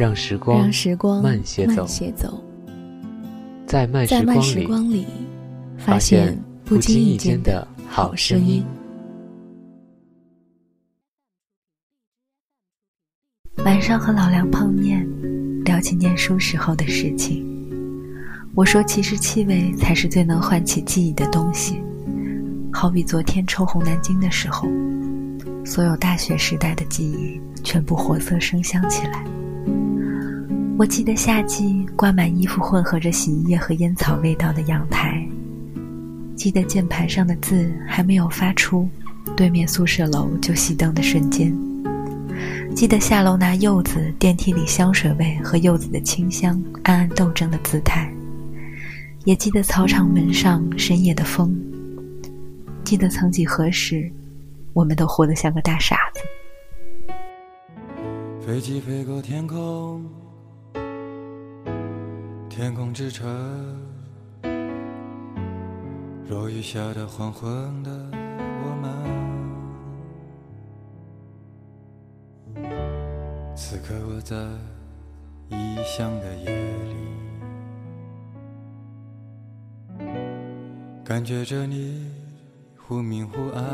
让时光让时光慢些走，在慢时光里发现不经意间的好声音。晚上和老梁碰面，聊起念书时候的事情。我说，其实气味才是最能唤起记忆的东西。好比昨天抽红南京的时候，所有大学时代的记忆全部活色生香起来。我记得夏季挂满衣服混合着洗衣液和烟草味道的阳台，记得键盘上的字还没有发出，对面宿舍楼就熄灯的瞬间，记得下楼拿柚子，电梯里香水味和柚子的清香暗暗斗争的姿态，也记得操场门上深夜的风，记得曾几何时，我们都活得像个大傻子。飞机飞过天空。天空之城，落雨下的黄昏的我们，此刻我在异乡的夜里，感觉着你忽明忽暗，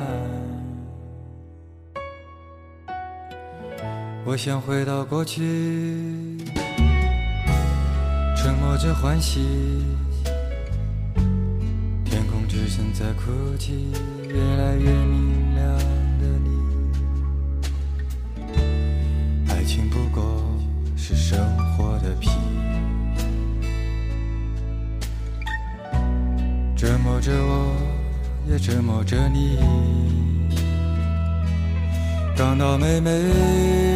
我想回到过去。沉默着欢喜，天空之城在哭泣，越来越明亮的你，爱情不过是生活的皮，折磨着我，也折磨着你，港岛妹妹。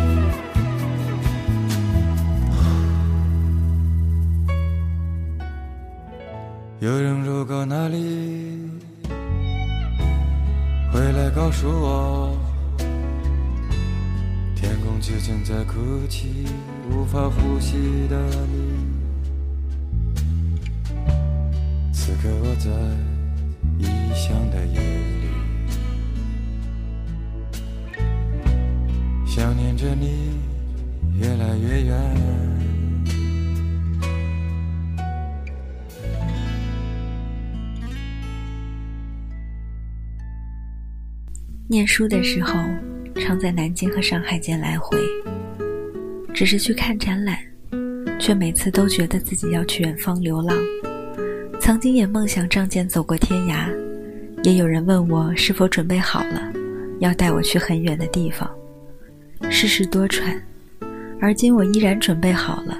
有人路过那里，回来告诉我，天空之城在哭泣，无法呼吸的你。此刻我在异乡的夜里，想念着你，越来越远。念书的时候，常在南京和上海间来回，只是去看展览，却每次都觉得自己要去远方流浪。曾经也梦想仗剑走过天涯，也有人问我是否准备好了，要带我去很远的地方。世事多舛，而今我依然准备好了，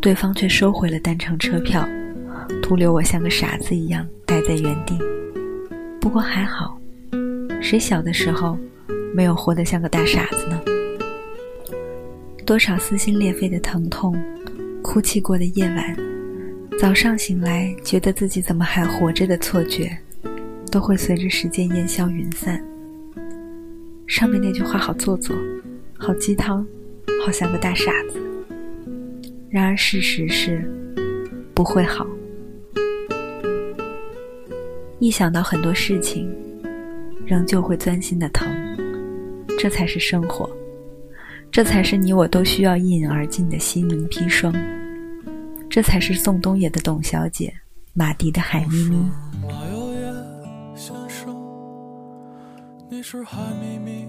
对方却收回了单程车票，徒留我像个傻子一样待在原地。不过还好，谁小的时候没有活得像个大傻子呢？多少撕心裂肺的疼痛，哭泣过的夜晚，早上醒来觉得自己怎么还活着的错觉，都会随着时间烟消云散。上面那句话好做作。好鸡汤，好像个大傻子。然而事实是，不会好。一想到很多事情，仍旧会钻心的疼。这才是生活，这才是你我都需要一饮而尽的心灵砒霜。这才是宋冬野的董小姐，马迪的海咪咪。你是海咪咪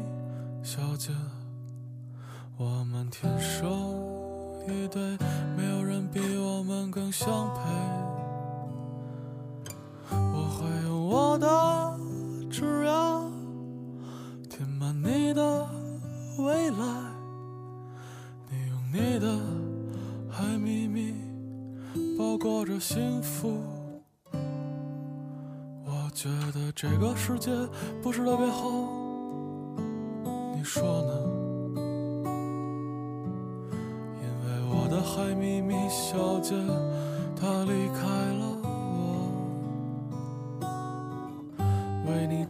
小姐。我们天生一对，没有人比我们更相配。我会用我的枝桠填满你的未来，你用你的海咪咪包裹着幸福。我觉得这个世界不是特别好，你说呢？因为我的海咪咪小姐，她离开了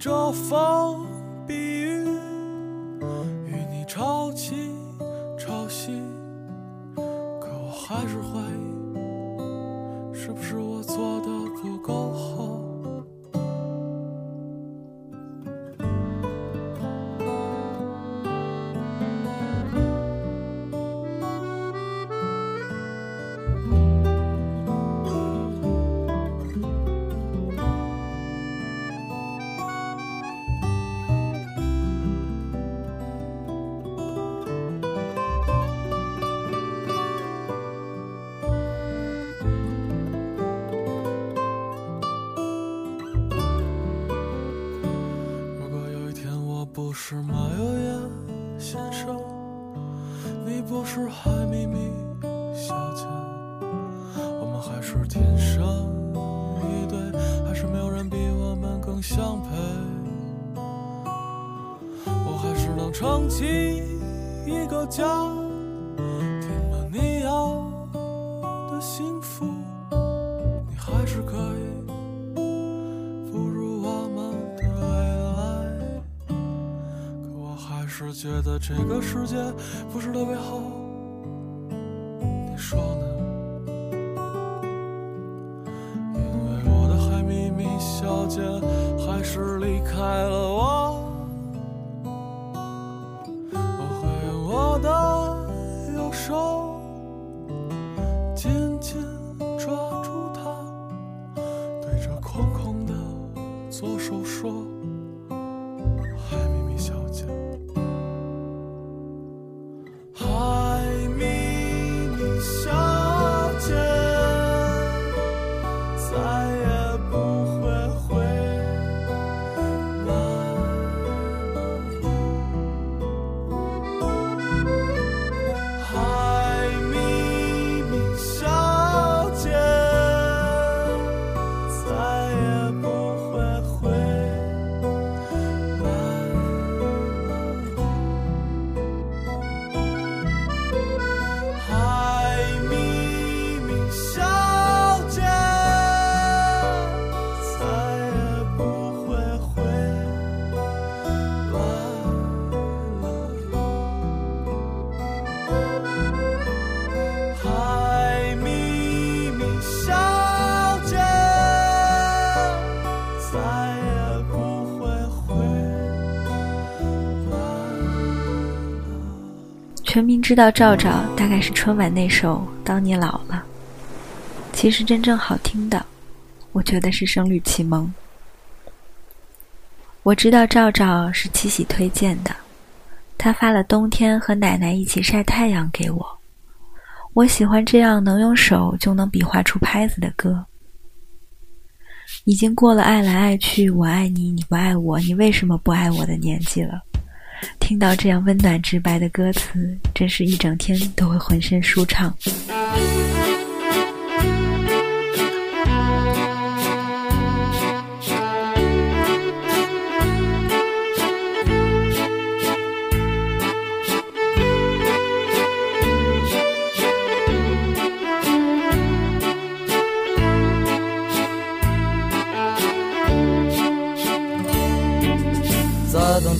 这风是马友友先生，你不是海咪咪小姐，我们还是天生一对，还是没有人比我们更相配。我还是能撑起一个家，觉得这个世界不是特别好，你说呢？因为我的海咪咪小姐还是离开了。我全民知道赵赵大概是春晚那首《当你老了》，其实真正好听的，我觉得是《声律启蒙》。我知道赵赵是七喜推荐的，他发了冬天和奶奶一起晒太阳给我。我喜欢这样能用手就能比划出拍子的歌。已经过了爱来爱去，我爱你，你不爱我，你为什么不爱我的年纪了。听到这样温暖直白的歌词，真是一整天都会浑身舒畅。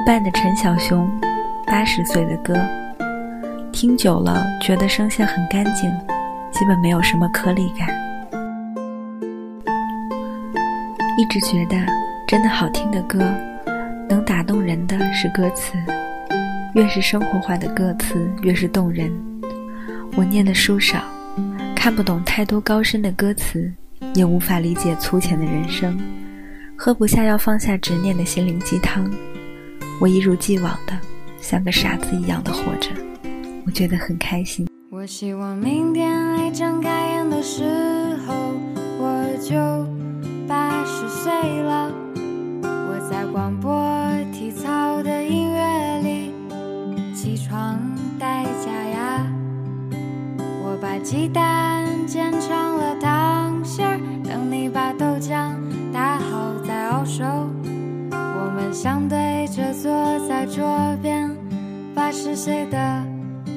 豆瓣的陈小熊，八十岁的歌，听久了觉得声线很干净，基本没有什么颗粒感。一直觉得真的好听的歌，能打动人的是歌词，越是生活化的歌词越是动人。我念的书少，看不懂太多高深的歌词，也无法理解粗浅的人生，喝不下要放下执念的心灵鸡汤。我一如既往的像个傻子一样的活着，我觉得很开心。我希望明天还睁开眼的时候，我就八十岁了。我在广播体操的音乐里起床戴假牙，我把鸡蛋煎成了糖心儿，等你把豆浆打好再熬熟。我们相对在桌边，八十岁的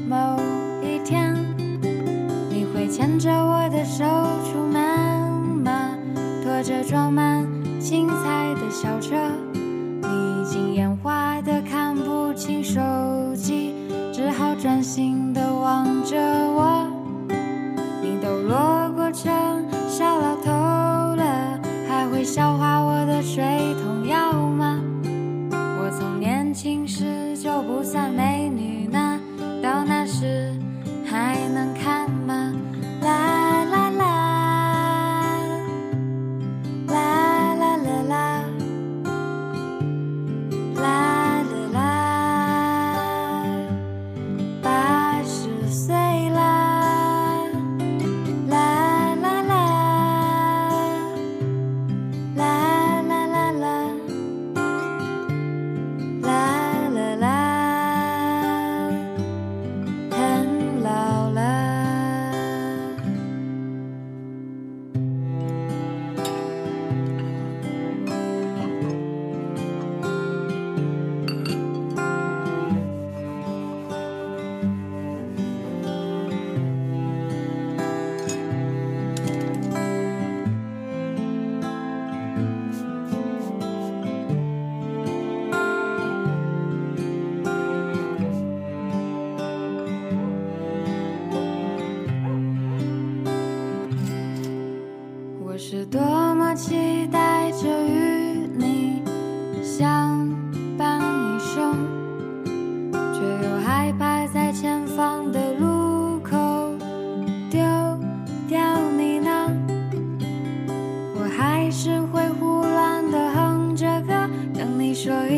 某一天，你会牵着我的手出门吗？拖着装满青菜的小车，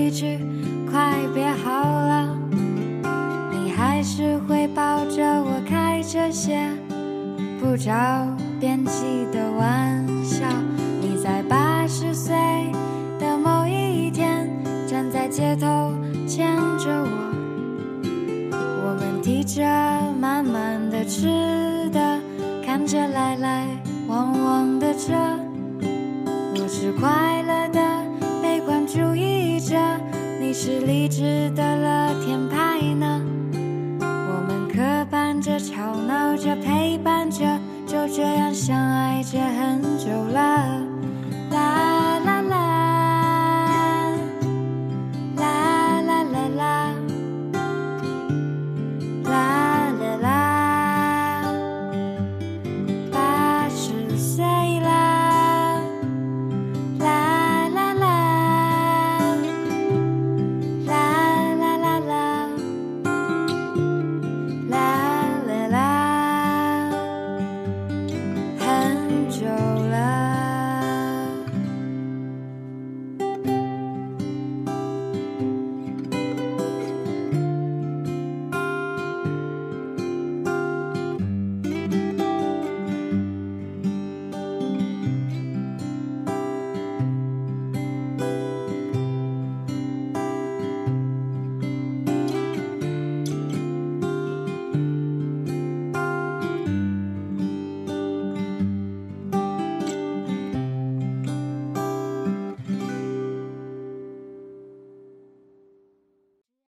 一句“快别好了”，你还是会抱着我开这些。不着边际的玩笑。你在八十岁的某一天，站在街头牵着我，我们提着满满的吃的，看着来来往往的车。我是快是理智的乐天派呢？我们磕绊着、吵闹着、陪伴着，就这样相爱着很久了。